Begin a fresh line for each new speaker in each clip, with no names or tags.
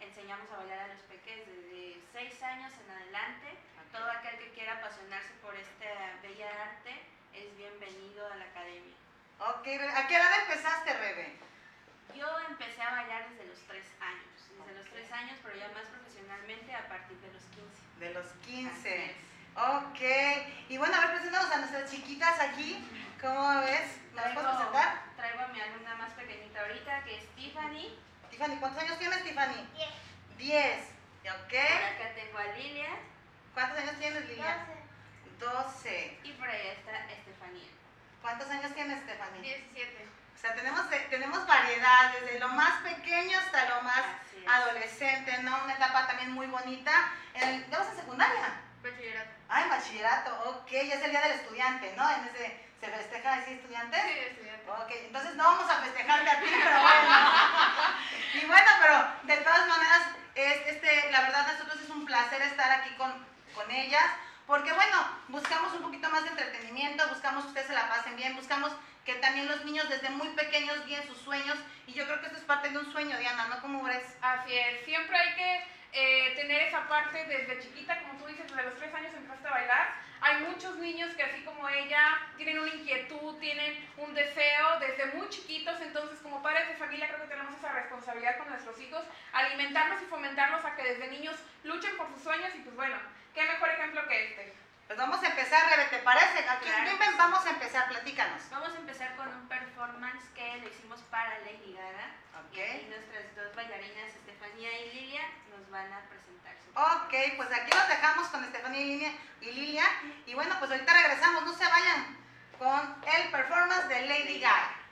enseñamos a bailar a los peques desde 6 años en adelante. Todo aquel que quiera apasionarse por esta bella arte es bienvenido a la academia.
Ok, ¿a qué edad empezaste, Rebe?
Yo empecé a bailar desde los 3 años, desde okay. los 3 años, pero ya más profesionalmente a partir de los 15.
De los 15. Ok, y bueno, a ver, presentamos a nuestras chiquitas aquí. ¿Cómo ves? ¿Nos
traigo,
puedes presentar?
Traigo a mi alumna más pequeñita ahorita, que es Tiffany.
Tiffany, ¿cuántos años tienes, Tiffany?
Diez.
Diez. ¿Ok?
Por acá tengo a Lilia.
¿Cuántos años tienes, Lilia? Doce.
Y por allá está Estefanía.
¿Cuántos años tienes, Estefanía?
Diecisiete.
O sea, tenemos, tenemos variedad, desde lo más pequeño hasta lo más adolescente, ¿no? Una etapa también muy bonita. En, ¿Ya vas a secundaria?
Bachillerato.
Ah, en bachillerato, ok, ya es el día del estudiante, ¿no? En ese, ¿Se festeja así estudiante?
Sí, estudiante.
Ok, entonces no vamos a festejarte a ti, pero bueno. y bueno, pero de todas maneras, es, este, la verdad nosotros es un placer estar aquí con, con ellas, porque bueno, buscamos un poquito más de entretenimiento, buscamos que ustedes se la pasen bien, buscamos que también los niños desde muy pequeños guíen sus sueños, y yo creo que esto es parte de un sueño, Diana, ¿no? ¿Cómo ves?
Así es, siempre hay que eh, tener esa parte desde chiquita, como tú dices, desde los tres años empezaste a bailar. Hay muchos niños que así como ella tienen una inquietud, tienen un deseo desde muy chiquitos, entonces como padres de familia creo que tenemos esa responsabilidad con nuestros hijos, alimentarlos y fomentarlos a que desde niños luchen por sus sueños y pues bueno, qué mejor ejemplo que este.
Pues vamos a empezar, Rebe, ¿te parece? Aquí
Claro.
vamos a empezar, platícanos.
Vamos a empezar con un performance que lo hicimos para Lady Gaga.
Ok.
Y nuestras dos bailarinas, Estefanía y Lilia, nos van a presentar su
Ok, pues aquí los dejamos con Estefanía y Lilia, y Lilia. Y bueno, pues ahorita regresamos, no se vayan con el performance de Lady Gaga.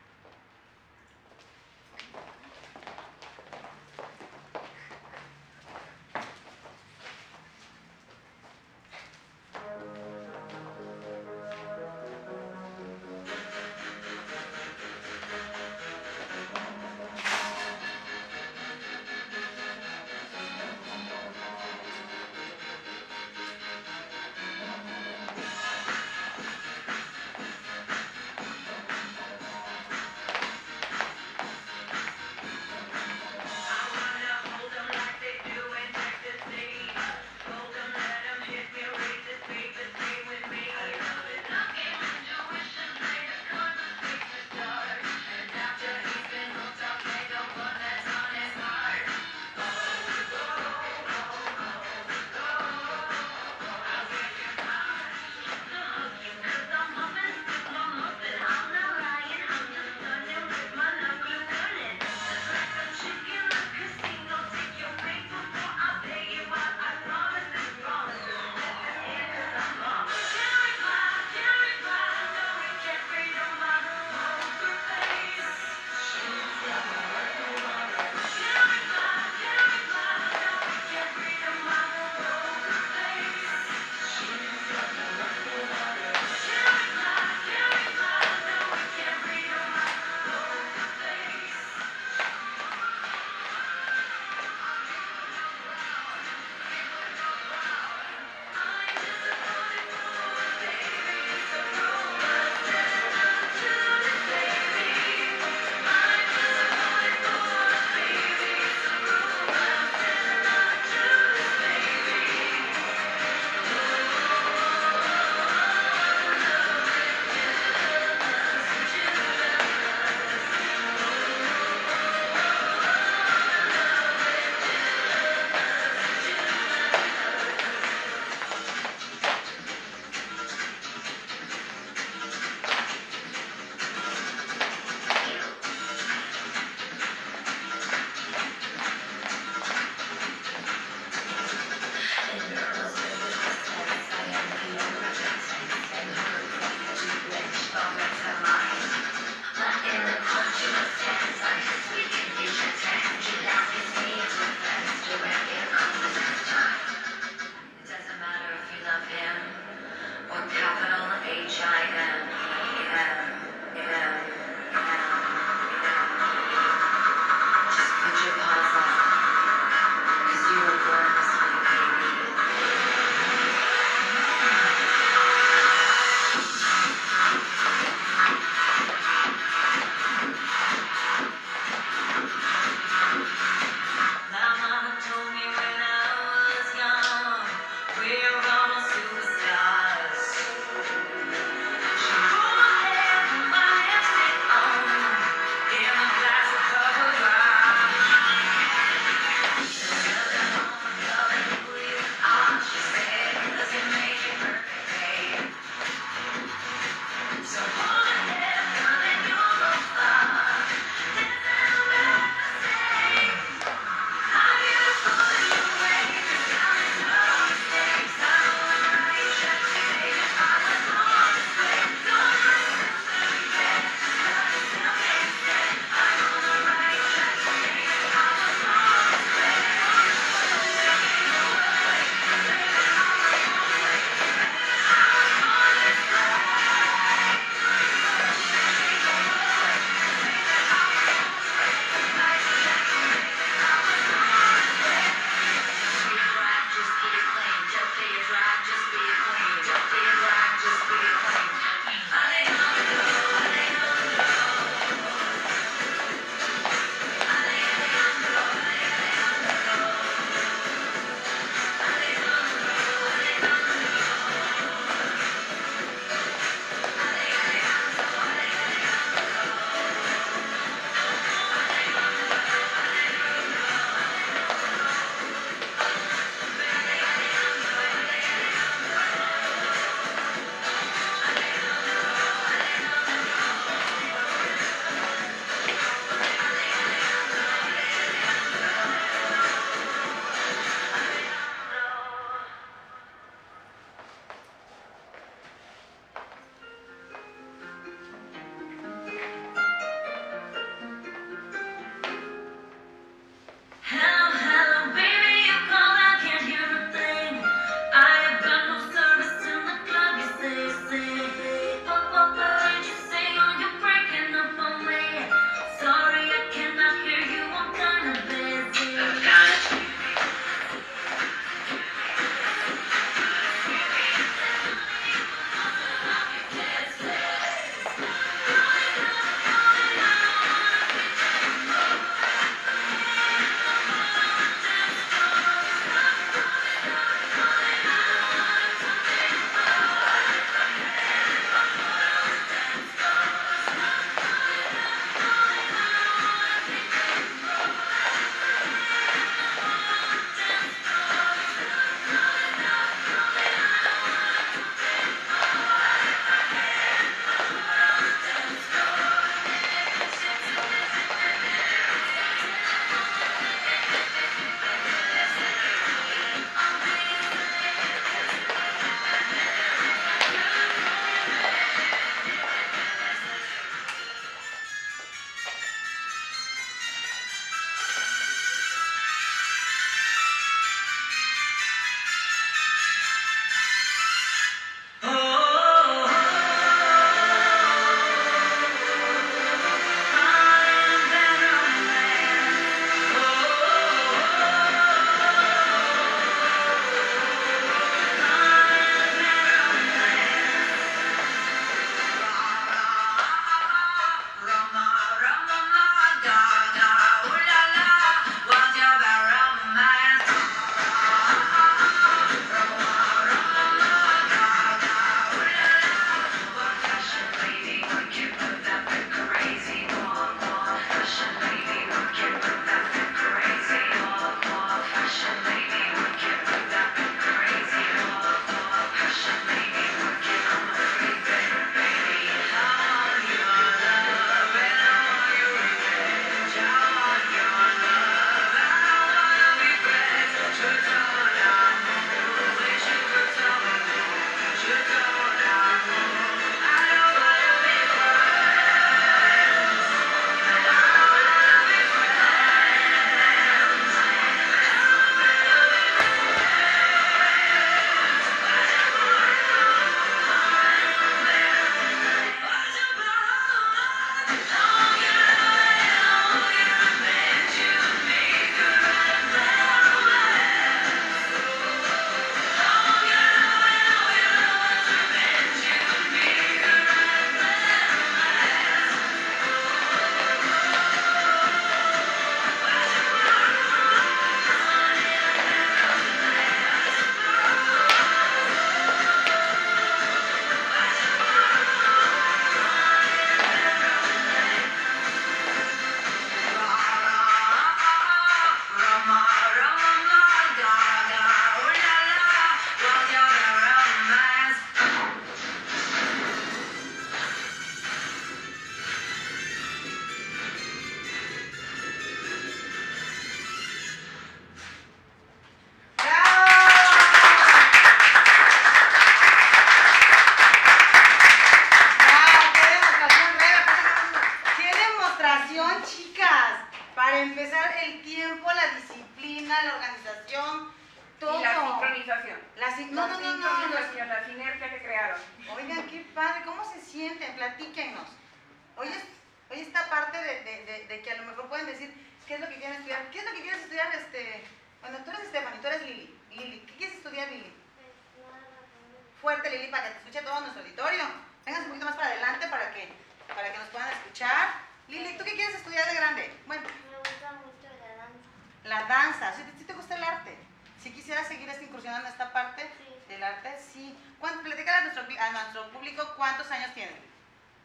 Todo nuestro auditorio. Vénganse un poquito más para adelante para que, para que nos puedan escuchar. Lili, ¿tú qué quieres estudiar de grande? Bueno,
Me gusta mucho la danza.
la danza. ¿Sí, sí te gusta el arte? Si quisieras seguir esta incursionando en esta parte
Sí.
del arte, sí. ¿Cuánto, platícale a nuestro, a nuestro público cuántos años tienes.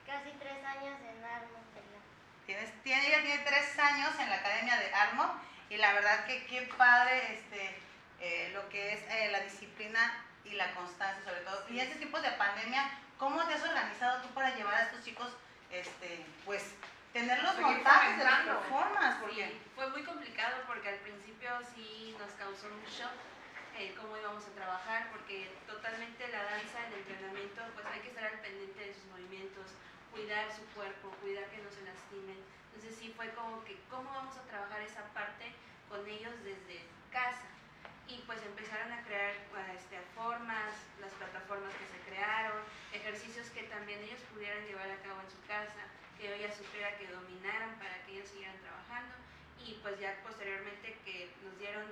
Casi tres años en ¿verdad?
Tienes, tiene, ella tiene tres años en la Academia de Armo y la verdad que qué padre este, eh, lo que es eh, la disciplina y la constancia sobre todo. Y este tiempo de pandemia, ¿cómo te has organizado tú para llevar a estos chicos, este, pues, tener los
Seguir
montajes de las performances? Porque
Sí, fue muy complicado porque al principio sí nos causó un shock eh, cómo íbamos a trabajar, porque totalmente la danza, el entrenamiento, pues hay que estar al pendiente de sus movimientos, cuidar su cuerpo, cuidar que no se lastimen. Entonces sí fue como que, ¿cómo vamos a trabajar esa parte con ellos desde casa? Y pues empezaron a crear eh, este, formas, las plataformas que se crearon, ejercicios que también ellos pudieran llevar a cabo en su casa, que ella supiera que dominaran para que ellos siguieran trabajando y pues ya posteriormente que nos dieron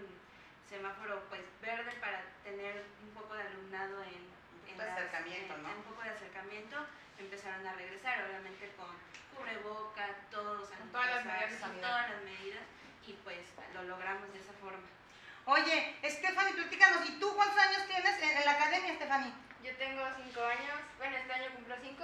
semáforo pues verde para tener un poco de alumnado en, en
de acercamiento,
en-
¿no?
en un poco de acercamiento empezaron a regresar obviamente con cubreboca todos
Con todas las medidas
todas las medidas y pues lo logramos de esa forma
Oye, Stephanie, platícanos, ¿y tú cuántos años tienes en, en la academia, Stephanie?
Yo tengo cinco años, bueno, este año cumplo cinco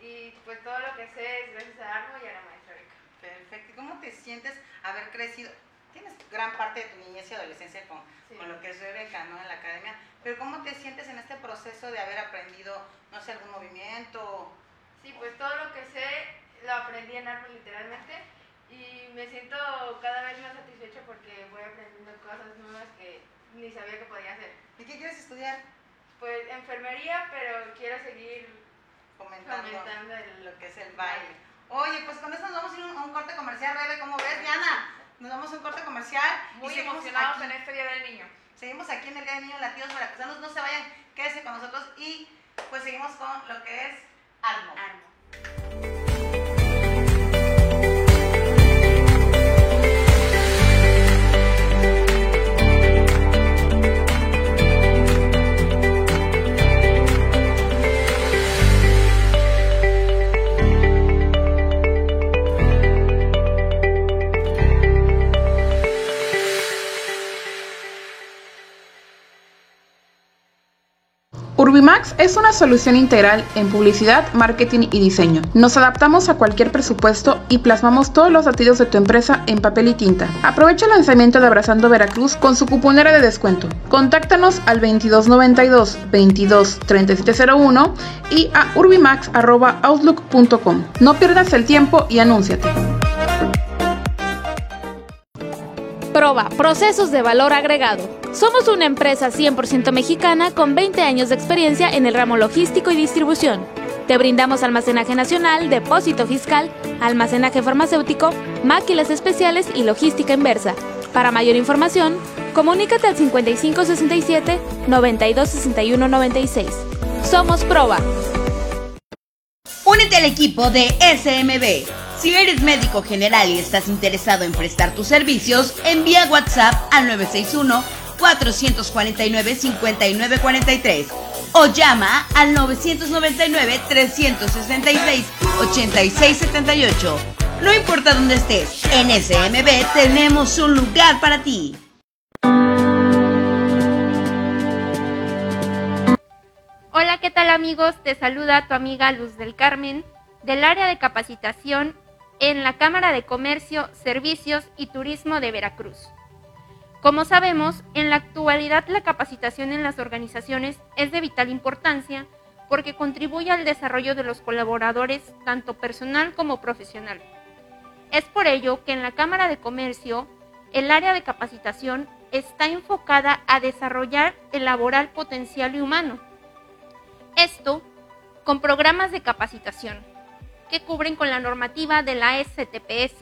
y pues todo lo que sé es gracias a Armo y a la maestra Beca.
Perfecto. ¿Y ¿Cómo te sientes haber crecido? Tienes gran parte de tu niñez y adolescencia con,
Sí.
con lo que es Rebeca, ¿no? En la academia. Pero ¿cómo te sientes en este proceso de haber aprendido, no sé, algún movimiento?
Sí, pues todo lo que sé lo aprendí en Armo literalmente y me siento cada vez más satisfecha porque voy aprendiendo cosas nuevas que ni sabía que podía hacer.
¿Y qué quieres estudiar?
Pues enfermería, pero quiero seguir
Comentando
fomentando el...
lo que es el baile. Oye, pues con eso nos vamos a ir a un, corte comercial, Rebe, ¿cómo ves, Diana? Nos vamos a un corte comercial. y
Muy
seguimos
emocionados
aquí.
en este Día del Niño.
Seguimos aquí en el Día de Niños Latidos Veracruzanos. No se vayan, quédense con nosotros y pues seguimos con lo que es Armo.
Armo.
Es una solución integral en publicidad, marketing y diseño. Nos adaptamos a cualquier presupuesto y plasmamos todos los latidos de tu empresa en papel y tinta. Aprovecha el lanzamiento de Abrazando Veracruz con su cuponera de descuento. Contáctanos al 2292 22 3701 y a urbimax.outlook.com. No pierdas el tiempo y anúnciate.
Proba, procesos de valor agregado. Somos una empresa 100% mexicana con 20 años de experiencia en el ramo logístico y distribución. Te brindamos almacenaje nacional, depósito fiscal, almacenaje farmacéutico, máquinas especiales y logística inversa. Para mayor información, comunícate al 5567 9261 96. Somos Proba.
Únete al equipo de SMB. Si eres médico general y estás interesado en prestar tus servicios, envía WhatsApp al 961-449-5943 o llama al 999-366-8678. No importa dónde estés, en SMB tenemos un lugar para ti.
Hola, ¿qué tal amigos? Te saluda tu amiga Luz del Carmen del área de capacitación en la Cámara de Comercio, Servicios y Turismo de Veracruz. Como sabemos, en la actualidad la capacitación en las organizaciones es de vital importancia porque contribuye al desarrollo de los colaboradores, tanto personal como profesional. Es por ello que en la Cámara de Comercio, el área de capacitación está enfocada a desarrollar el laboral potencial y humano. Esto con programas de capacitación que cubren con la normativa de la STPS.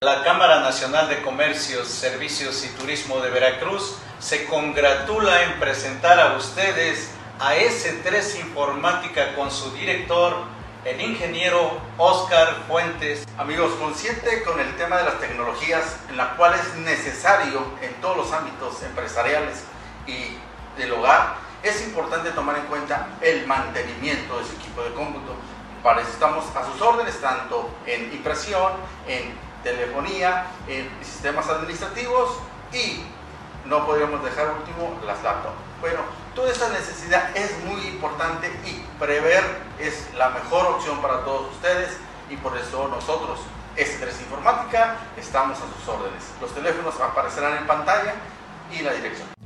La Cámara Nacional de Comercios, Servicios y Turismo de Veracruz se congratula en presentar a ustedes a S3 Informática con su director, el ingeniero Oscar Fuentes.
Amigos, consciente con el tema de las tecnologías, en la cual es necesario en todos los ámbitos empresariales y del hogar, es importante tomar en cuenta el mantenimiento de su equipo de cómputo. Para eso estamos a sus órdenes, tanto en impresión, en telefonía, en sistemas administrativos y no podríamos dejar último las laptops. Bueno, toda esta necesidad es muy importante y prever es la mejor opción para todos ustedes y por eso nosotros, S3 Informática, estamos a sus órdenes. Los teléfonos aparecerán en pantalla y la dirección.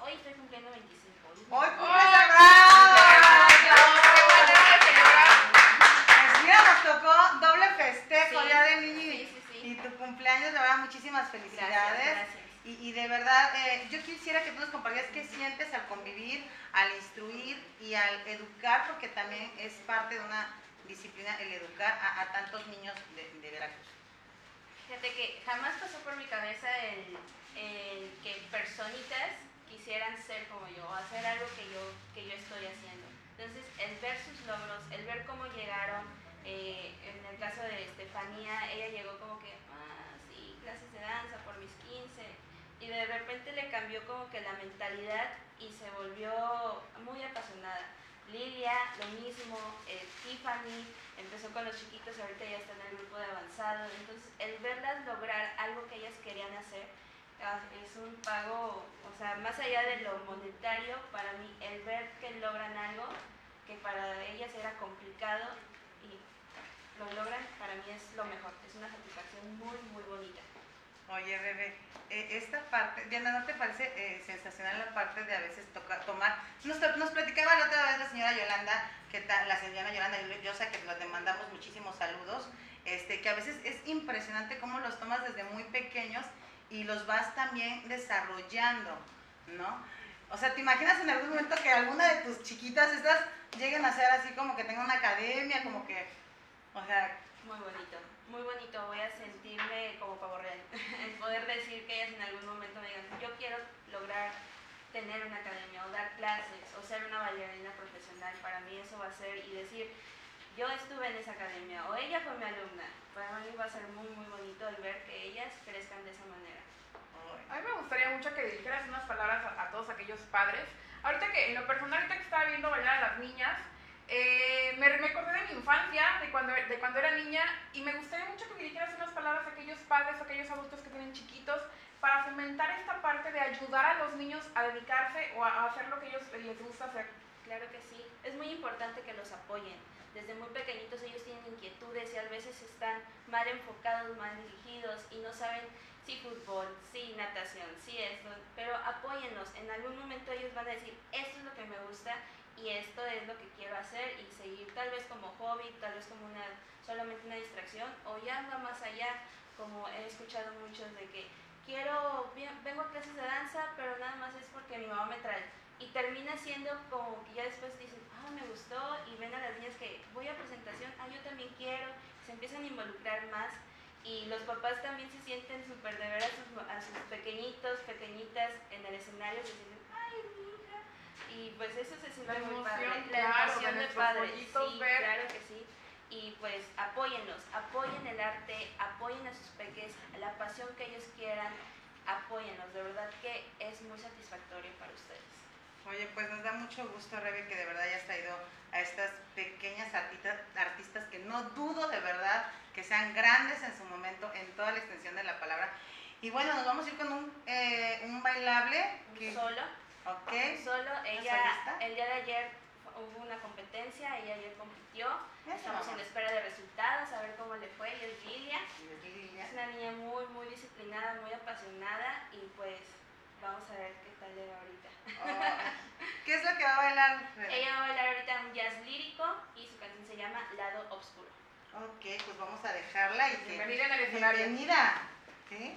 Hoy estoy cumpliendo 25.
Hoy cumples mira, nos tocó doble festejo,
Sí,
día de niño y,
sí, sí, sí.
y tu cumpleaños, de verdad, muchísimas felicidades.
Gracias, gracias.
Y, y de verdad, eh, yo quisiera que tú nos compartieras qué sientes al convivir, al instruir y al educar, porque también es parte de una disciplina el educar a, a tantos niños de, de Veracruz.
Fíjate que jamás pasó por mi cabeza el, el que personitas quisieran ser como yo, o hacer algo que yo, que yo estoy haciendo. Entonces, el ver sus logros, el ver cómo llegaron, eh, en el caso de Estefanía, ella llegó como que, ah, sí, clases de danza por mis 15, y de repente le cambió como que la mentalidad y se volvió muy apasionada. Lilia, lo mismo, eh, Tiffany, empezó con los chiquitos, ahorita ya está en el grupo de avanzado. Entonces, el verlas lograr algo que ellas querían hacer es un pago, o sea, más allá de lo monetario, para mí, el ver que logran algo que para ellas era complicado y lo logran, para mí es lo mejor. Es una satisfacción muy, muy bonita.
Oye, Rebe, eh, esta parte, Diana, ¿no te parece eh, sensacional la parte de a veces toca- tomar? Nos, nos platicaba la otra vez la señora Yolanda, que ta- la señora Yolanda, yo, yo sé que le mandamos muchísimos saludos, este, que a veces es impresionante cómo los tomas desde muy pequeños y los vas también desarrollando, ¿no? O sea, ¿te imaginas en algún momento que alguna de tus chiquitas estas lleguen a ser así como que tengan una academia, como que, o sea,
Muy bonito, muy bonito. Voy a sentirme como pavo real. El poder decir que ellas en algún momento me digan, yo quiero lograr tener una academia o dar clases o ser una bailarina profesional. Para mí eso va a ser y decir, yo estuve en esa academia o ella fue mi alumna. Para mí va a ser muy, muy bonito el ver que ellas crezcan de esa manera.
A mí me gustaría mucho que dijeras unas palabras a, a todos aquellos padres. Ahorita que en lo personal, ahorita que estaba viendo bailar a las niñas, eh, me, me acordé de mi infancia, de cuando, de cuando era niña, y me gustaría mucho que dijeras unas palabras a aquellos padres o aquellos adultos que tienen chiquitos para fomentar esta parte de ayudar a los niños a dedicarse o a, a hacer lo que ellos les gusta hacer.
Claro que sí. Es muy importante que los apoyen. Desde muy pequeñitos ellos tienen inquietudes y a veces están mal enfocados, mal dirigidos y no saben si fútbol, si natación, si esto, pero apóyenlos. En algún momento ellos van a decir, esto es lo que me gusta y esto es lo que quiero hacer y seguir tal vez como hobby, tal vez como una solamente una distracción o ya va más allá, como he escuchado muchos de que quiero, vengo a clases de danza, pero nada más es porque mi mamá me trae. Y termina siendo como que ya después dicen, me gustó, y ven a las niñas que voy a presentación, ah, yo también quiero, se empiezan a involucrar más. Y los papás también se sienten súper de ver a sus, a sus pequeñitos, pequeñitas en el escenario, se sienten, ay, mi hija. Y pues eso se siente muy padre.
La emoción de padre. Sí,
claro que sí y pues apóyenlos, apoyen el arte, apoyen a sus peques, la pasión que ellos quieran, apóyenlos, de verdad que es muy satisfactorio para ustedes.
Oye, pues nos da mucho gusto, Rebe, que de verdad hayas traído a estas pequeñas artistas, artistas que no dudo de verdad que sean grandes en su momento, en toda la extensión de la palabra. Y bueno, nos vamos a ir con un, eh, un bailable.
Que... Solo.
Ok.
Solo. Ella, el día de ayer hubo una competencia, ella ayer compitió Estamos en espera de resultados, a ver cómo le fue. Ella es Lilia. Es una niña muy, muy disciplinada, muy apasionada y pues vamos a ver qué tal le va ahorita.
Oh. ¿Qué es lo que va a bailar?
Ella va a bailar ahorita un jazz lírico y su canción se llama Lado Obscuro.
Ok, pues vamos a dejarla y que...
Bienvenida en el escenario.
Bienvenida. ¿Sí?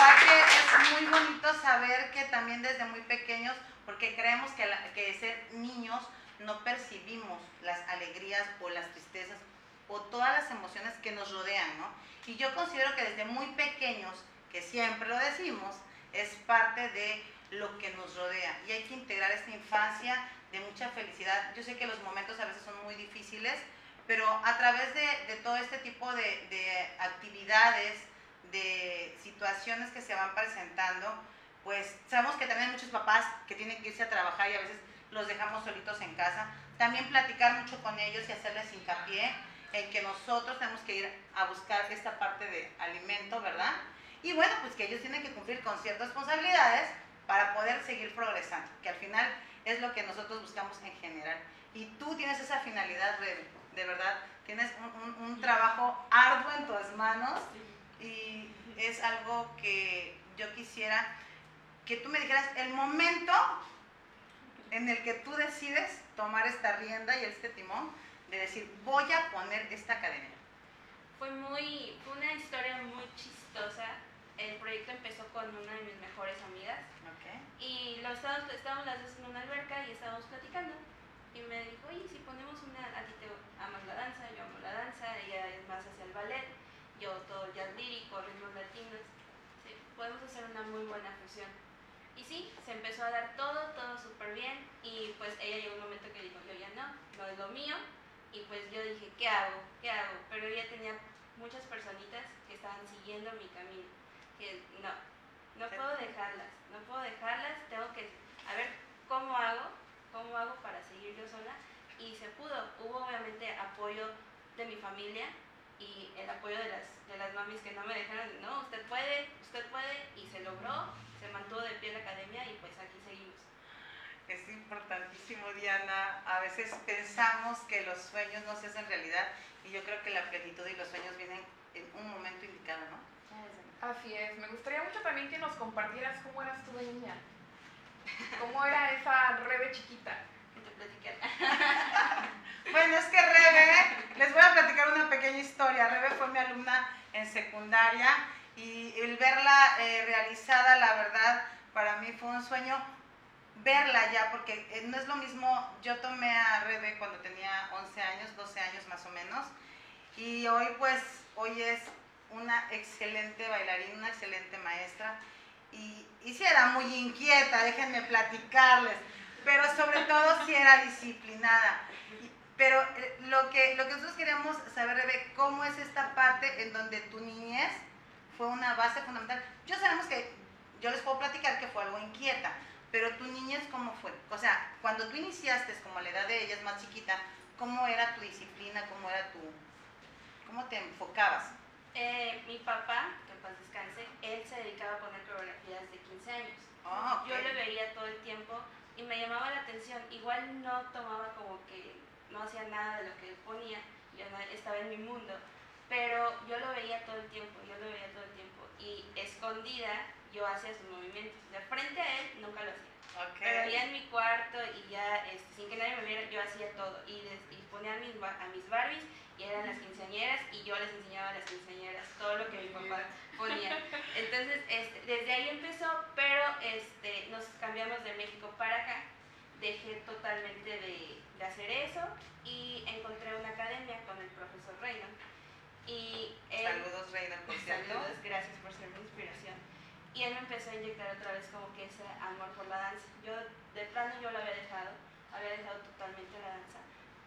es muy bonito saber que también desde muy pequeños, porque creemos que, ser niños no percibimos las alegrías o las tristezas o todas las emociones que nos rodean, ¿no? Y yo considero que desde muy pequeños, que siempre lo decimos, es parte de lo que nos rodea. Y hay que integrar esta infancia de mucha felicidad. Yo sé que los momentos a veces son muy difíciles, pero a través de, todo este tipo de actividades, de situaciones que se van presentando, pues sabemos que también hay muchos papás que tienen que irse a trabajar y a veces los dejamos solitos en casa. También platicar mucho con ellos y hacerles hincapié en que nosotros tenemos que ir a buscar esta parte de alimento, ¿verdad? Y bueno, pues que ellos tienen que cumplir con ciertas responsabilidades para poder seguir progresando, que al final es lo que nosotros buscamos en general. Y tú tienes esa finalidad, Rebe, de verdad, tienes un, un, un trabajo arduo en tus manos y es algo que yo quisiera que tú me dijeras el momento en el que tú decides tomar esta rienda y este timón de decir, voy a poner esta academia.
Fue muy, fue una historia muy chistosa. El proyecto empezó con una de mis mejores amigas
Okay.
y lo estábamos, estábamos las dos en una alberca y estábamos platicando. Y me dijo, oye, si ponemos una, a ti te amas la danza, yo amo la danza, ella es más hacia el ballet, yo todo jazz lírico, ritmos latinos. Sí, podemos hacer una muy buena fusión. Y sí, se empezó a dar todo, todo súper bien. Y pues ella llegó un momento que dijo, yo ya no, no es lo mío. Y pues yo dije, ¿qué hago? ¿Qué hago? Pero ella tenía muchas personitas que estaban siguiendo mi camino. Que no, no puedo dejarlas, no puedo dejarlas, tengo que, a ver, ¿cómo hago? ¿Cómo hago para seguir yo sola? Y se pudo. Hubo obviamente apoyo de mi familia y el apoyo de las, de las mamis que no me dejaron, de, no, usted puede, usted puede, y se logró, se mantuvo de pie la academia y pues aquí seguimos.
Es importantísimo, Diana. A veces pensamos que los sueños no se hacen realidad y yo creo que la plenitud y los sueños vienen en un momento indicado, ¿no?
Así es, me gustaría mucho también que nos compartieras cómo eras tú de niña. ¿Cómo era esa Rebe chiquita?
Platiqué.
Bueno, es que Rebe, les voy a platicar una pequeña historia. Rebe fue mi alumna en secundaria y el verla eh, realizada, la verdad, para mí fue un sueño verla ya, porque eh, no es lo mismo, yo tomé a Rebe cuando tenía 11 años, 12 años más o menos, y hoy pues, hoy es una excelente bailarina, una excelente maestra, y, y sí era muy inquieta, déjenme platicarles, pero sobre todo sí era disciplinada. Pero eh, lo que, lo que nosotros queremos saber, Rebe, ¿cómo es esta parte en donde tu niñez fue una base fundamental? Yo sabemos que, yo les puedo platicar que fue algo inquieta, pero tu niñez, ¿cómo fue? O sea, cuando tú iniciaste, como la edad de ella es más chiquita, ¿cómo era tu disciplina? ¿Cómo era tu, cómo te enfocabas?
Eh, mi papá, que en paz descanse, él se dedicaba a poner coreografías de 15 años.
Ah.
Yo le veía todo el tiempo y me llamaba la atención. Igual no tomaba como que no hacía nada de lo que él ponía, yo estaba en mi mundo, pero yo lo veía todo el tiempo, yo lo veía todo el tiempo. Y escondida yo hacía sus movimientos. De frente a él nunca lo hacía.
Ok.
Pero ya en mi cuarto y ya este, sin que nadie me viera, yo hacía todo. Y, des- y ponía a mis, a mis Barbies y eran las quinceañeras y yo les enseñaba a las quinceañeras todo lo que mi papá ponía. Entonces, este, desde ahí empezó, pero este, nos cambiamos de México para acá. Dejé totalmente de, de hacer eso y encontré una academia con el profesor Reynolds. Y él,
Saludos, Reina, por cierto.
Saludos, gracias por ser mi inspiración. Y él me empezó a inyectar otra vez como que ese amor por la danza. Yo, de plano, yo lo había dejado, había dejado totalmente la danza,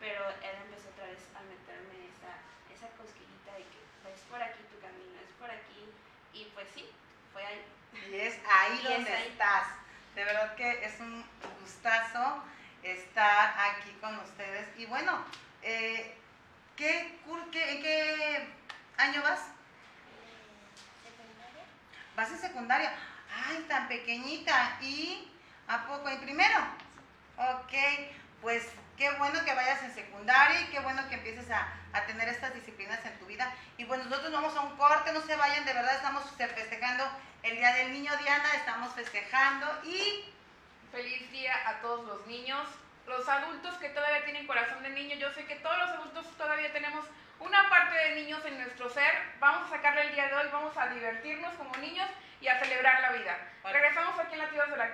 pero él empezó otra vez a meterme esa, esa cosquillita de que es por aquí tu camino, es por aquí. Y pues sí, fue ahí.
Y es ahí
Y es
donde
ahí.
estás. De verdad que es un gustazo estar aquí con ustedes. Y bueno, eh, ¿qué, cur- qué- ¿en qué año vas?
secundaria.
Vas en secundaria. Ay, tan pequeñita. ¿Y a poco en primero? Ok, pues qué bueno que vayas en secundaria y qué bueno que empieces a, a tener estas disciplinas en tu vida. Y bueno, nosotros vamos a un corte, no se vayan, de verdad estamos festejando el Día del Niño, Diana, estamos festejando y
Feliz día a todos los niños, los adultos que todavía tienen corazón de niño. Yo sé que todos los adultos todavía tenemos una parte de niños en nuestro ser. Vamos a sacarle el día de hoy, vamos a divertirnos como niños y a celebrar la vida.
Vale.
Regresamos aquí en Latidos de la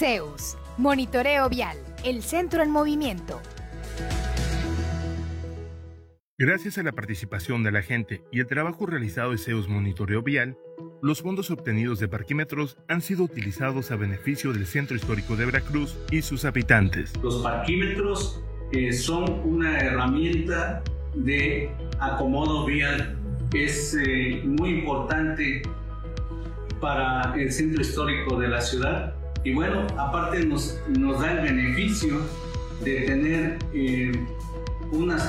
Zeus, Monitoreo Vial, el centro en movimiento.
Gracias a la participación de la gente y el trabajo realizado de Zeus Monitoreo Vial, los fondos obtenidos de parquímetros han sido utilizados a beneficio del Centro Histórico de Veracruz y sus habitantes.
Los parquímetros eh, son una herramienta de acomodo vial. Es eh, muy importante para el centro histórico de la ciudad y bueno, aparte nos, nos da el beneficio de tener eh, unas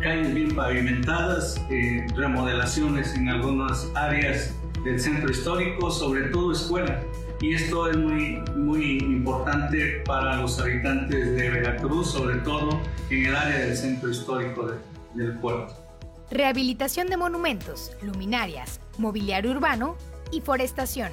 calles bien pavimentadas, eh, remodelaciones en algunas áreas del centro histórico, sobre todo escuela. Y esto es muy, muy importante para los habitantes de Veracruz, sobre todo en el área del centro histórico del puerto.
Rehabilitación de monumentos, luminarias, mobiliario urbano y forestación.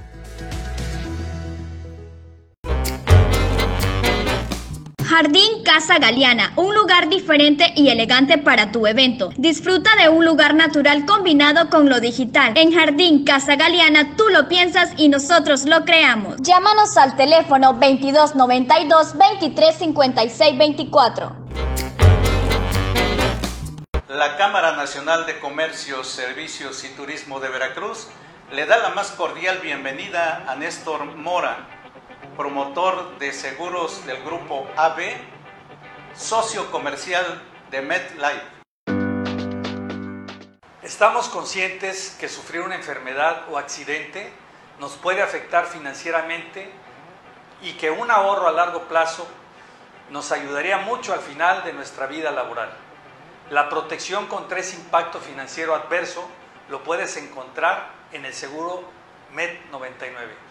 Jardín Casa Galeana, un lugar diferente y elegante para tu evento. Disfruta de un lugar natural combinado con lo digital. En Jardín Casa Galeana tú lo piensas y nosotros lo creamos. Llámanos al teléfono 2292 2356 24.
La Cámara Nacional de Comercio, Servicios y Turismo de Veracruz le da la más cordial bienvenida a Néstor Mora, promotor de seguros del grupo AB, socio comercial de MedLife.
Estamos conscientes que sufrir una enfermedad o accidente nos puede afectar financieramente y que un ahorro a largo plazo nos ayudaría mucho al final de nuestra vida laboral. La protección contra ese impacto financiero adverso lo puedes encontrar en el seguro MED 99.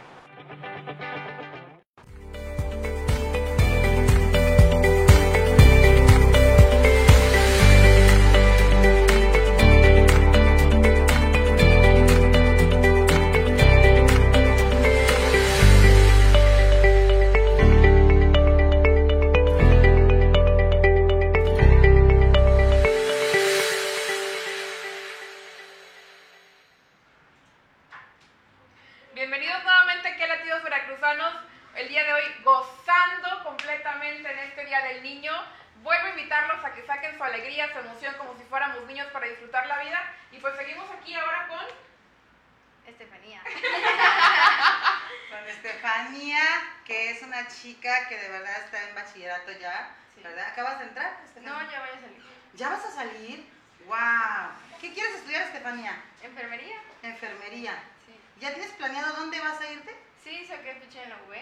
La
UB.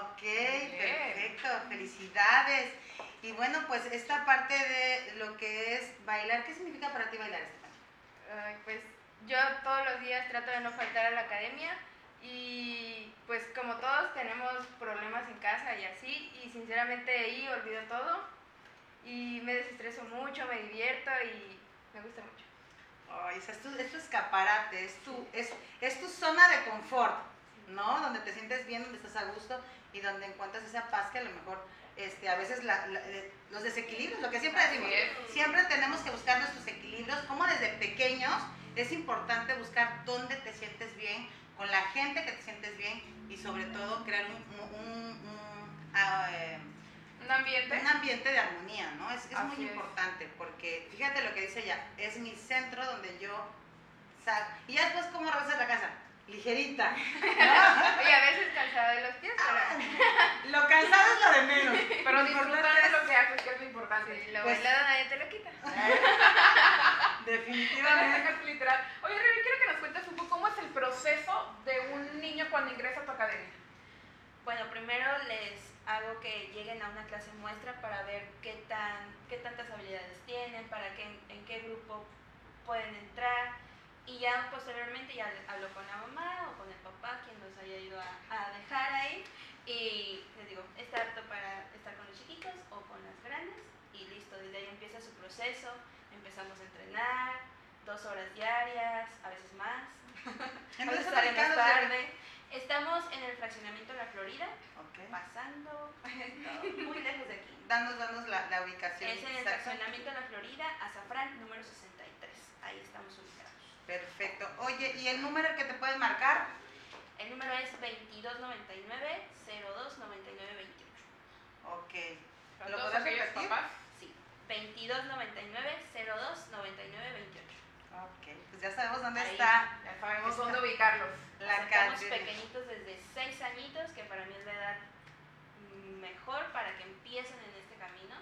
Ok, perfecto, felicidades. Y bueno, pues esta parte de lo que es bailar, ¿qué significa para ti bailar?
Ay, pues yo todos los días trato de no faltar a la academia Y pues como todos tenemos problemas en casa y así, y sinceramente ahí olvido todo y me desestreso mucho, me divierto y me gusta mucho.
Ay, o sea, es, tu, es tu escaparate, es tu, es, es tu zona de confort, ¿no? Donde te sientes bien, donde estás a gusto y donde encuentras esa paz que a lo mejor este, a veces la- la- eh, los desequilibrios, lo que siempre decimos, siempre tenemos que buscar nuestros equilibrios, como desde pequeños es importante buscar dónde te sientes bien, con la gente que te sientes bien y sobre todo crear un, un- un,
Un ambiente.
un ambiente de armonía, ¿no? Es, es muy
es.
importante porque fíjate lo que dice ella, es mi centro donde yo saco. Y ya después, ¿cómo regresas a la casa? Ligerita. ¿no?
Oye, a veces cansada de los pies, pero...
Lo cansado es lo de menos.
Pero
Lo importante
lo que haces, que es lo importante.
Sí, lo
Pues-
bailado nadie te lo quita.
Definitivamente.
Es literal. Oye, Rebe, quiero que nos cuentes un poco cómo es el proceso de un niño cuando ingresa a tu academia.
Bueno, primero les hago que lleguen a una clase muestra para ver qué, tan, qué tantas habilidades tienen, para qué, en qué grupo pueden entrar. Y ya posteriormente ya hablo con la mamá o con el papá, quien los haya ido a, a dejar ahí. Y les digo, está apto para estar con los chiquitos o con las grandes. Y listo, desde ahí empieza su proceso. Empezamos a entrenar, dos horas diarias, a veces más. a
¿En dónde
veces salimos tarde. Estamos en el fraccionamiento de la Florida, pasando, muy lejos de aquí.
Danos, danos la, la ubicación.
Es en el fraccionamiento de la Florida, Azafrán, número 63. Ahí estamos ubicados.
Perfecto. Oye, ¿y el número que te pueden marcar?
El número es 2299 029928.
Ok. ¿Lo
todos
podrás repetir?
papás.
Sí, 2299 029928.
Ok, pues ya sabemos dónde
Ahí.
está
Ya sabemos
Está.
dónde ubicarlos.
la cátedra.
pequeñitos desde 6 añitos, que para mí es la edad mejor para que empiecen en este camino.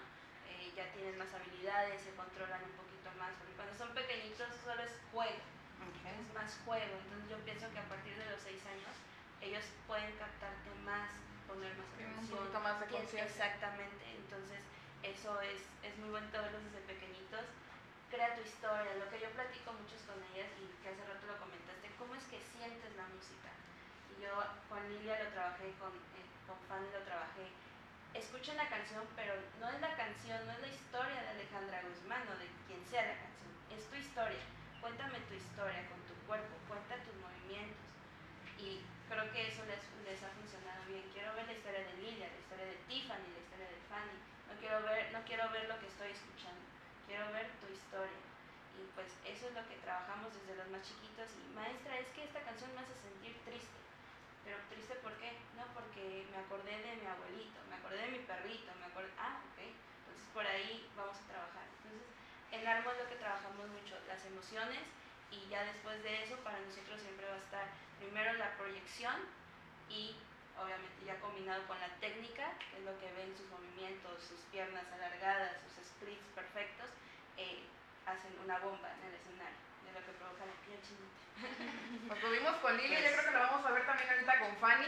Eh, ya tienen más habilidades, se controlan un poquito más, porque cuando son pequeñitos solo es juego, es más juego. Entonces yo pienso que a partir de los 6 años ellos pueden captarte más, poner más
Tienen un
atención.
poquito más de conciencia.
Exactamente, entonces eso es, es muy bonito verlos desde pequeñitos. Crea tu historia, lo que yo platico muchos con ellas y que hace rato lo comentaste, ¿cómo es que sientes la música? Y yo con Lilia lo trabajé, con, eh, con Fanny lo trabajé. Escuchen la canción, pero no es la canción, no es la historia de Alejandra Guzmán o de quien sea la canción, es tu historia. Cuéntame tu historia con tu cuerpo, cuenta tus movimientos. Y creo que eso les, ha funcionado bien. Quiero ver la historia de Lilia, la historia de Tiffany, la historia de Fanny. No quiero ver, no quiero ver lo que estoy escuchando, quiero ver tu historia. Y pues eso es lo que trabajamos desde los más chiquitos. Y maestra, es que esta canción me hace sentir triste. Pero triste ¿por qué? No, porque me acordé de mi abuelito, me acordé de mi perrito, me acordé... Ah, ok. Entonces por ahí vamos a trabajar. En Armo es lo que trabajamos mucho, las emociones y ya después de eso para nosotros siempre va a estar primero la proyección y obviamente ya combinado con la técnica, que es lo que ven sus movimientos, sus piernas alargadas, sus splits perfectos, eh, hacen una bomba en el escenario, de lo que provoca la piel chinita.
Lo tuvimos con Lili, yo creo que lo vamos a ver también ahorita con Fanny.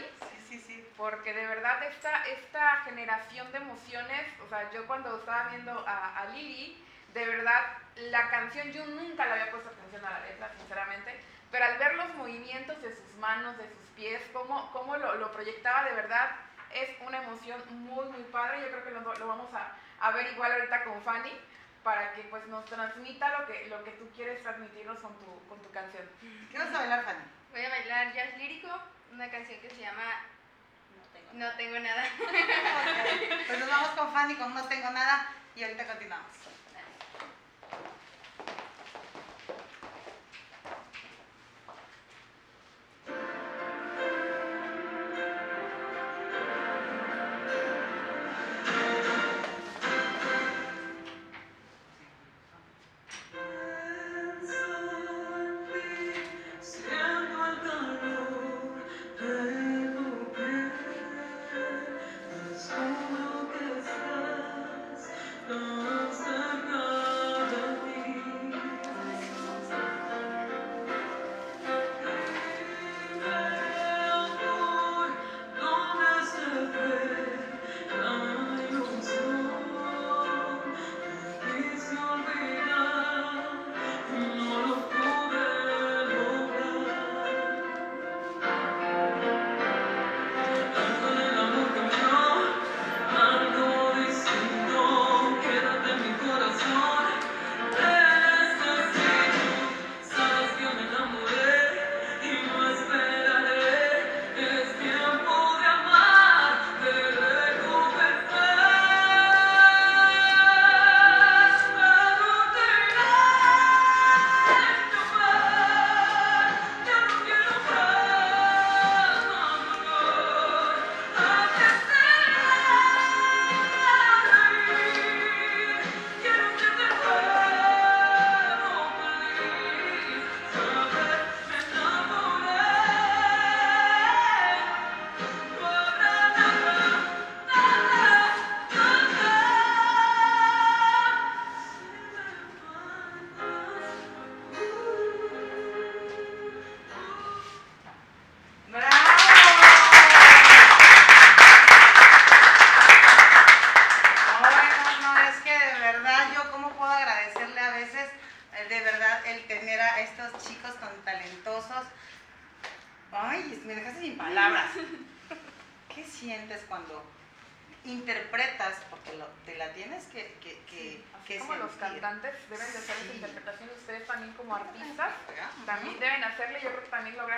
Sí, sí, sí.
Porque de verdad esta, esta generación de emociones, o sea, yo cuando estaba viendo a, a Lili, de verdad la canción yo nunca le había puesto atención a la letra, sinceramente, pero al ver los movimientos de sus manos, de sus pies, cómo, cómo lo, lo proyectaba de verdad, es una emoción muy, muy padre. Yo creo que lo, lo vamos a, a ver igual ahorita con Fanny para que pues nos transmita lo que, lo que tú quieres transmitirnos con tu, con tu canción.
¿Qué vas a bailar, Fanny?
Voy a bailar jazz lírico, una canción que se llama
No tengo
No tengo nada.
Ok, Pues nos vamos con Fanny con No Tengo Nada y ahorita continuamos.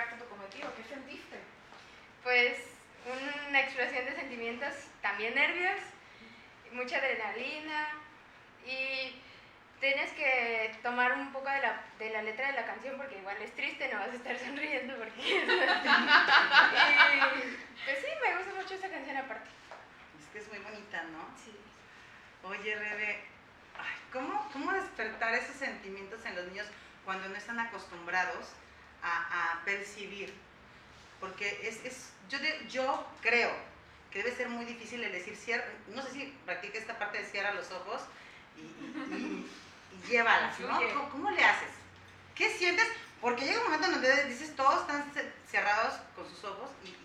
Tu
cometido. ¿Qué sentiste?
Pues una explosión de sentimientos, también nervios, mucha adrenalina y tienes que tomar un poco de la, de la letra de la canción porque igual es triste, no vas a estar sonriendo porque es pues sí, me gusta mucho esa canción aparte.
Es que es muy bonita, ¿no?
Sí.
Oye, Rebe, ay, ¿cómo, ¿cómo despertar esos sentimientos en los niños cuando no están acostumbrados a, a percibir? Porque es, es yo, de- yo creo que debe ser muy difícil el decir, cierra, no sé si practica esta parte de cierra los ojos y, y, y- y llévalas, ¿no? ¿Cómo, cómo le haces? ¿Qué sientes? Porque llega un momento en donde dices, todos están ce- cerrados con sus ojos y,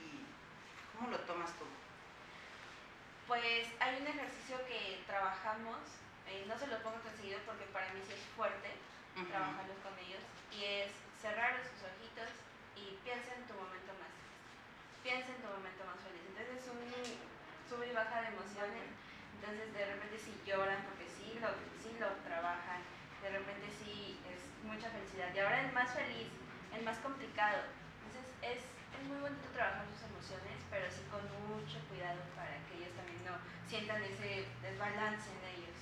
¿cómo lo tomas tú?
Pues hay un ejercicio que trabajamos, eh, no se lo pongo tan seguido porque para mí sí es fuerte
Ujú.
trabajarlo con ellos, y es cerrar sus ojitos y piensa en tu momento más. Piensa en tu momento más feliz. Entonces es un sube y baja de emociones. Entonces de repente sí lloran porque sí lo, sí lo trabajan, de repente sí es mucha felicidad. Y ahora el más feliz, el más complicado. Entonces es, es muy bonito trabajar sus emociones, pero sí con mucho cuidado para que ellos también no sientan ese desbalance en ellos.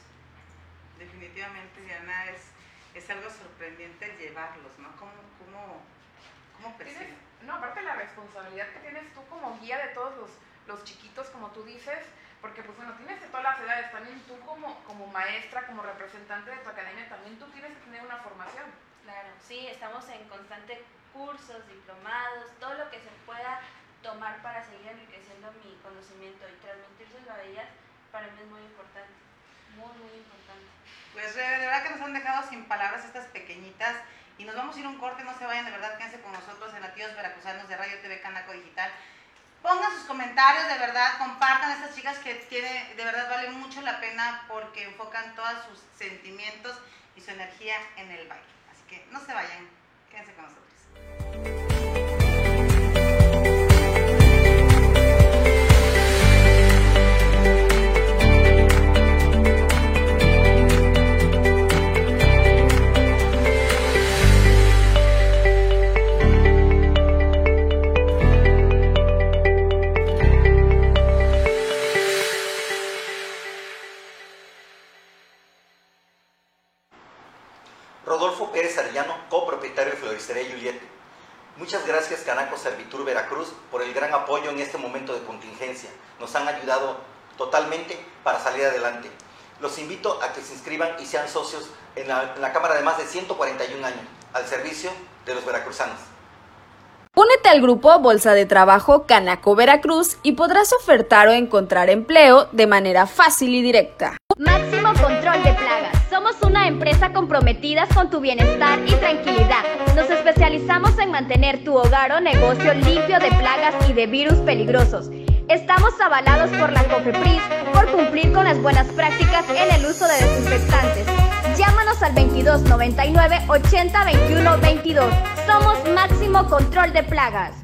Definitivamente, Diana, es, es algo sorprendente el llevarlos, ¿no? ¿Cómo, cómo, cómo
no, aparte la responsabilidad que tienes tú como guía de todos los, los chiquitos, como tú dices, porque pues bueno, tienes de todas las edades, también tú como, como maestra, como representante de tu academia, también tú tienes que tener una formación.
Claro, sí, estamos en constante cursos, diplomados, todo lo que se pueda tomar para seguir enriqueciendo mi conocimiento y transmitírselo a ellas, para mí es muy importante, muy, muy importante.
Pues de verdad que nos han dejado sin palabras estas pequeñitas y nos vamos a ir un corte, no se vayan, de verdad, quédense con nosotros en Latidos Veracruzanos de Radio TV Canaco Digital. Pongan sus comentarios, de verdad, compartan a estas chicas que de verdad vale mucho la pena porque enfocan todos sus sentimientos y su energía en el baile. Así que no se vayan, quédense con nosotros.
Servitur Veracruz por el gran apoyo en este momento de contingencia. Nos han ayudado totalmente para salir adelante. Los invito a que se inscriban y sean socios en la, en la Cámara de más de 141 años, al servicio de los veracruzanos.
Únete al grupo Bolsa de Trabajo Canaco Veracruz y podrás ofertar o encontrar empleo de manera fácil y directa.
Máximo control de plagas. Somos una empresa comprometida con tu bienestar y tranquilidad. Nos especializamos en mantener tu hogar o negocio limpio de plagas y de virus peligrosos. Estamos avalados por la COFEPRIS por cumplir con las buenas prácticas en el uso de desinfectantes. Llámanos al 22 99 80 21 22. Somos Máximo Control de Plagas.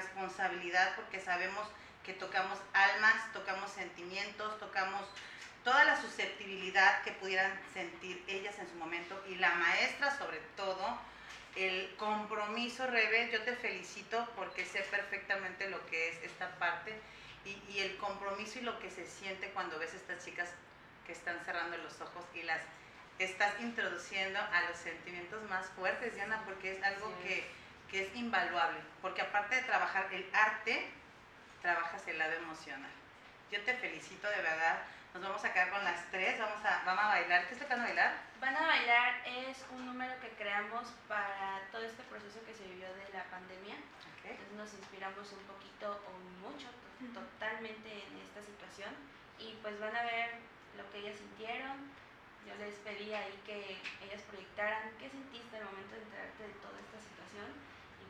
Responsabilidad, porque sabemos que tocamos almas, tocamos sentimientos, tocamos toda la susceptibilidad que pudieran sentir ellas en su momento y la maestra sobre todo el compromiso, Rebe, yo te felicito porque sé perfectamente lo que es esta parte y, y el compromiso y lo que se siente cuando ves a estas chicas que están cerrando los ojos y las estás introduciendo a los sentimientos más fuertes, Diana, porque es algo que, que es invaluable, porque aparte de trabajar el arte, trabajas el lado emocional. Yo te felicito de verdad. Nos vamos a quedar con las tres, vamos a, vamos a bailar. ¿Qué es lo que van a bailar?
Van a bailar es un número que creamos para todo este proceso que se vivió de la pandemia. Entonces nos inspiramos un poquito o mucho, to- totalmente en esta situación y pues van a ver lo que ellas sintieron. Yo les pedí ahí que ellas proyectaran qué sentiste al momento de enterarte de toda esta situación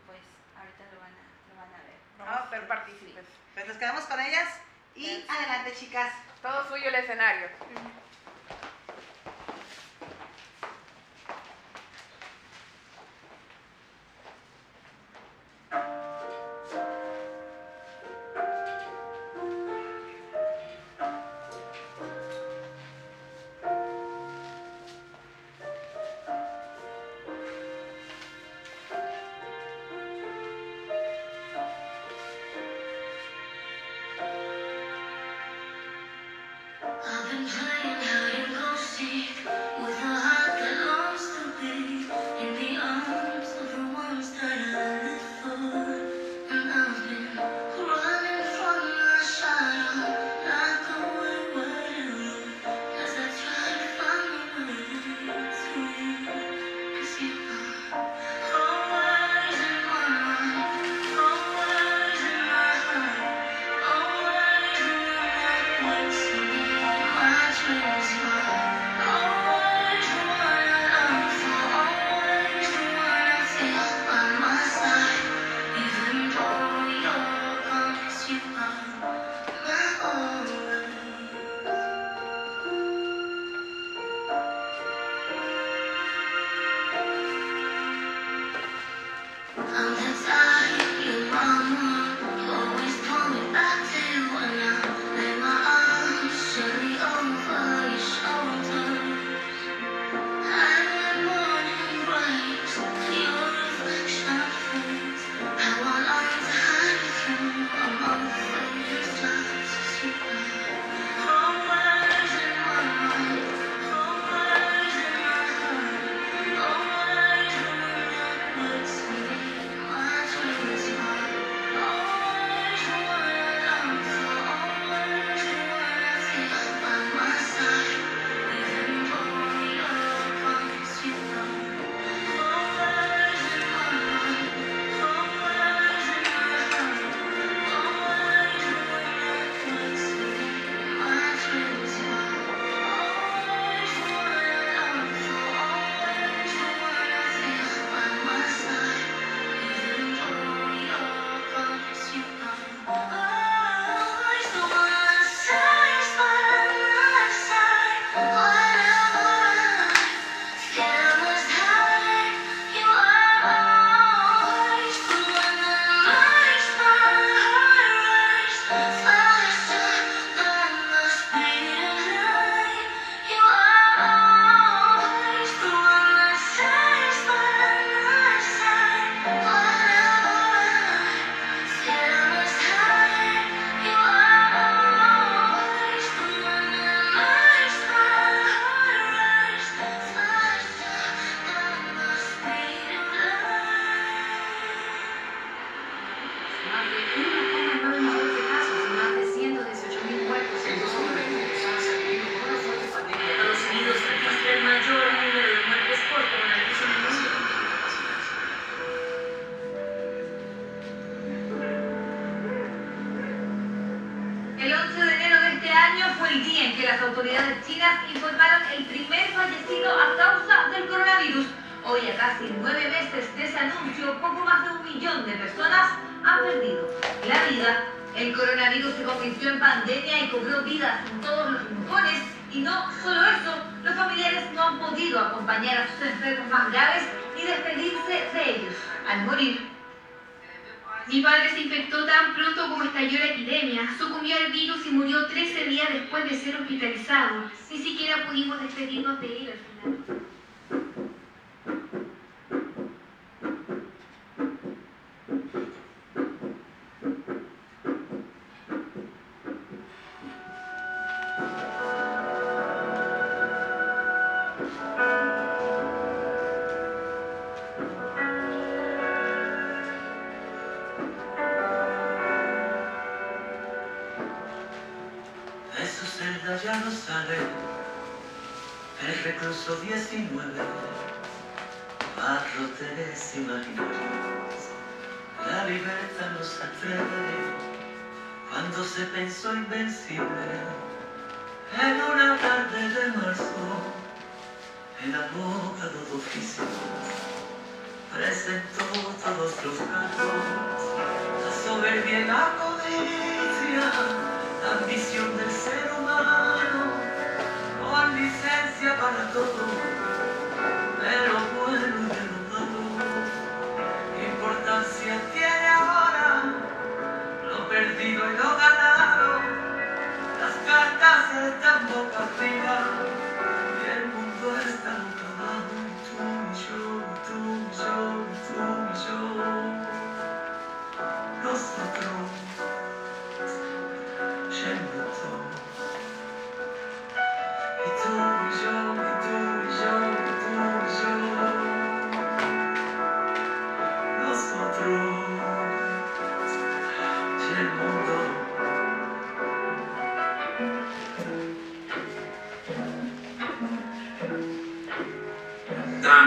pues ahorita lo van a, lo van a ver.
Vamos a ser partícipes.
Pues nos quedamos con ellas y adelante, chicas.
Todo suyo el escenario.
Coronavirus se convirtió en pandemia y cobró vidas en todos los rincones. Y no solo eso, los familiares no han podido acompañar a sus enfermos más graves ni despedirse de ellos. Al morir,
Mi padre se infectó tan pronto como estalló la epidemia, sucumbió al virus y murió 13 días después de ser hospitalizado. Ni siquiera pudimos despedirnos de él al final.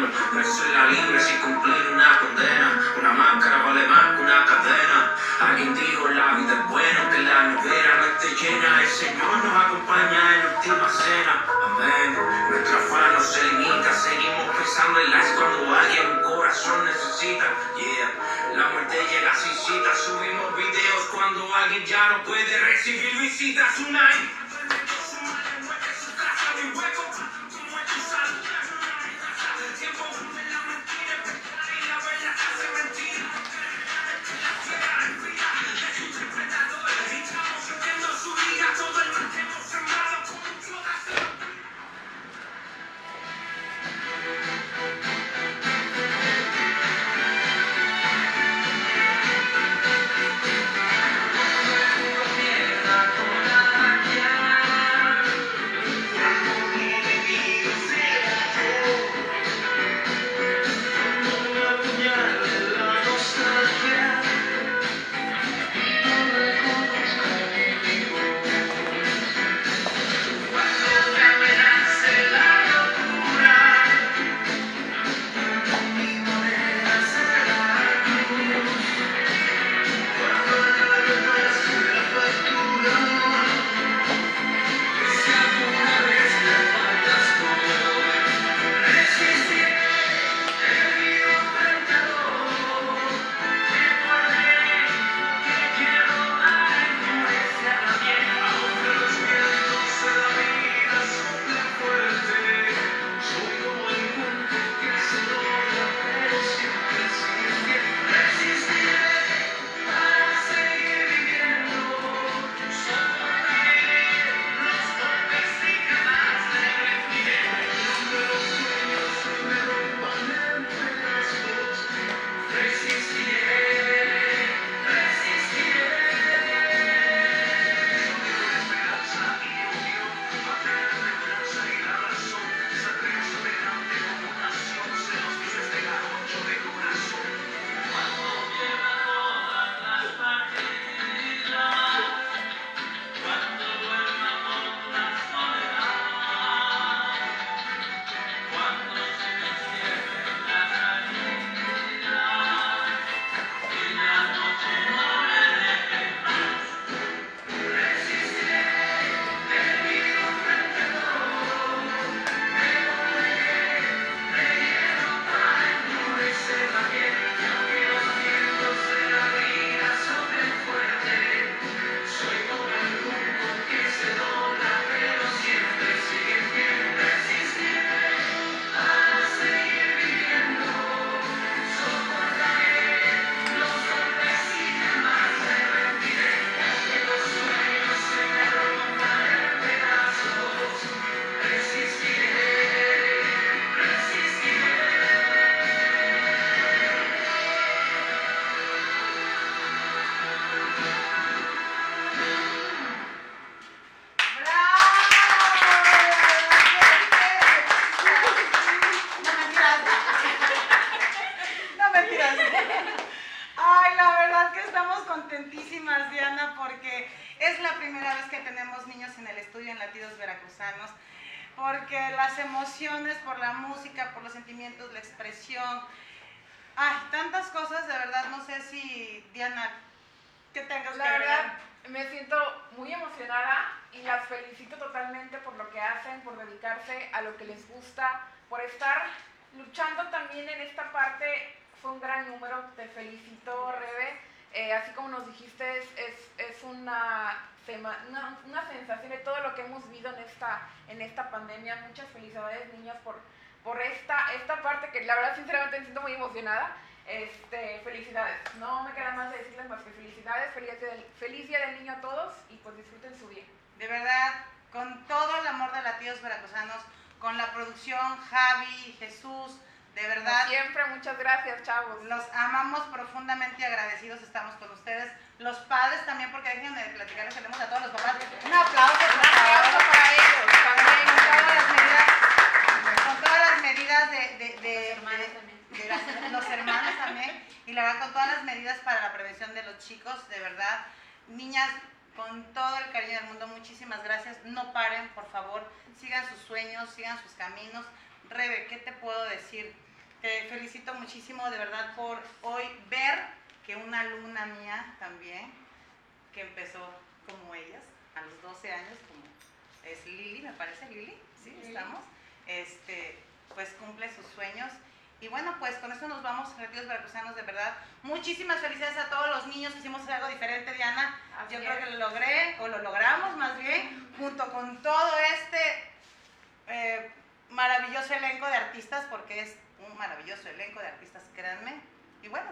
Dame, la libre sin cumplir una condena. Una máscara vale más que una cadena. Alguien dijo la vida es bueno, que la nevera no esté llena. El Señor nos acompaña en la última cena. Amén. Nuestra afán no se limita. Seguimos pensando en las cuando alguien un corazón necesita. Yeah. La muerte llega sin cita. Subimos videos cuando alguien ya no puede recibir visitas. Una
la expresión, ay, tantas cosas, de verdad, no sé si Diana, ¿qué tengas
La
que
verdad,
agregar?
me siento muy emocionada y las felicito totalmente por lo que hacen, por dedicarse a lo que les gusta, por estar luchando también en esta parte. Fue un gran número, te felicito, Rebe. Eh, así como nos dijiste, es, es, es una, una, una sensación de todo lo que hemos vivido en esta, en esta pandemia. Muchas felicidades, niños, por, por esta, esta parte que la verdad, sinceramente, me siento muy emocionada. Este, felicidades. No me queda más de decirles más que felicidades. Feliz día, del, feliz día del niño a todos y pues disfruten su día.
De verdad, con todo el amor de Latidos Veracruzanos, con la producción, Javi, Jesús, de verdad.
Como siempre, muchas gracias, chavos.
Los amamos profundamente y agradecidos estamos con ustedes. Los padres también, porque déjenme platicarles, tenemos a todos los papás. Un aplauso, por favor.
para ellos también.
Con todas las medidas, con todas las medidas de, de, de- de- las- los hermanos también. Y la verdad, con todas las medidas para la prevención de los chicos, de verdad. Niñas, con todo el cariño del mundo, muchísimas gracias. No paren, por favor. Sigan sus sueños, sigan sus caminos. Rebe, ¿qué te puedo decir? Te felicito muchísimo de verdad por hoy ver que una alumna mía también, que empezó como ellas, a los 12 años, como es Lili, me parece Lili, sí, estamos, este, pues cumple sus sueños. Y bueno, pues con eso nos vamos, Retiros Veracruzanos, de verdad. Muchísimas felicidades a todos los niños que hicimos algo diferente, Diana.
Así
Yo creo que lo logré, o lo logramos más bien, junto con todo este eh, maravilloso elenco de artistas, porque es un maravilloso elenco de artistas, créanme. Y bueno,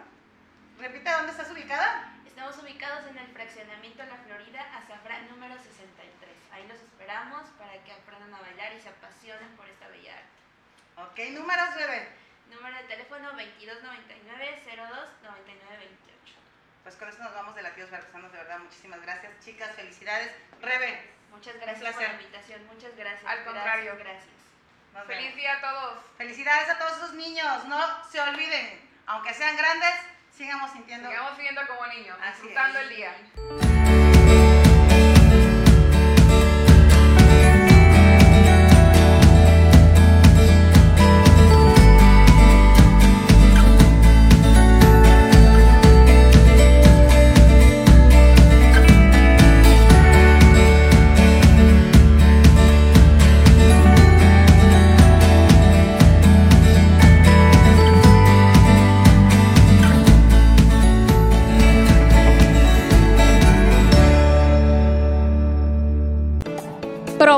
repite dónde estás ubicada.
Estamos ubicados en el fraccionamiento La Florida, Azafrán número 63. Ahí los esperamos para que aprendan a bailar y se apasionen por esta bella arte.
Ok, números, bebé.
Número de teléfono 2299 02 9928.
Pues con eso nos vamos de Latidos Veracruzanos, de verdad, muchísimas gracias. Chicas, felicidades. Rebe.
Muchas gracias por la invitación, muchas gracias.
Al contrario.
Gracias, gracias.
Nos
Feliz
vemos.
día a todos.
Felicidades a todos esos niños, no se olviden, aunque sean grandes, sigamos sintiendo.
Sigamos viviendo como niños,
Así
disfrutando
es.
el día.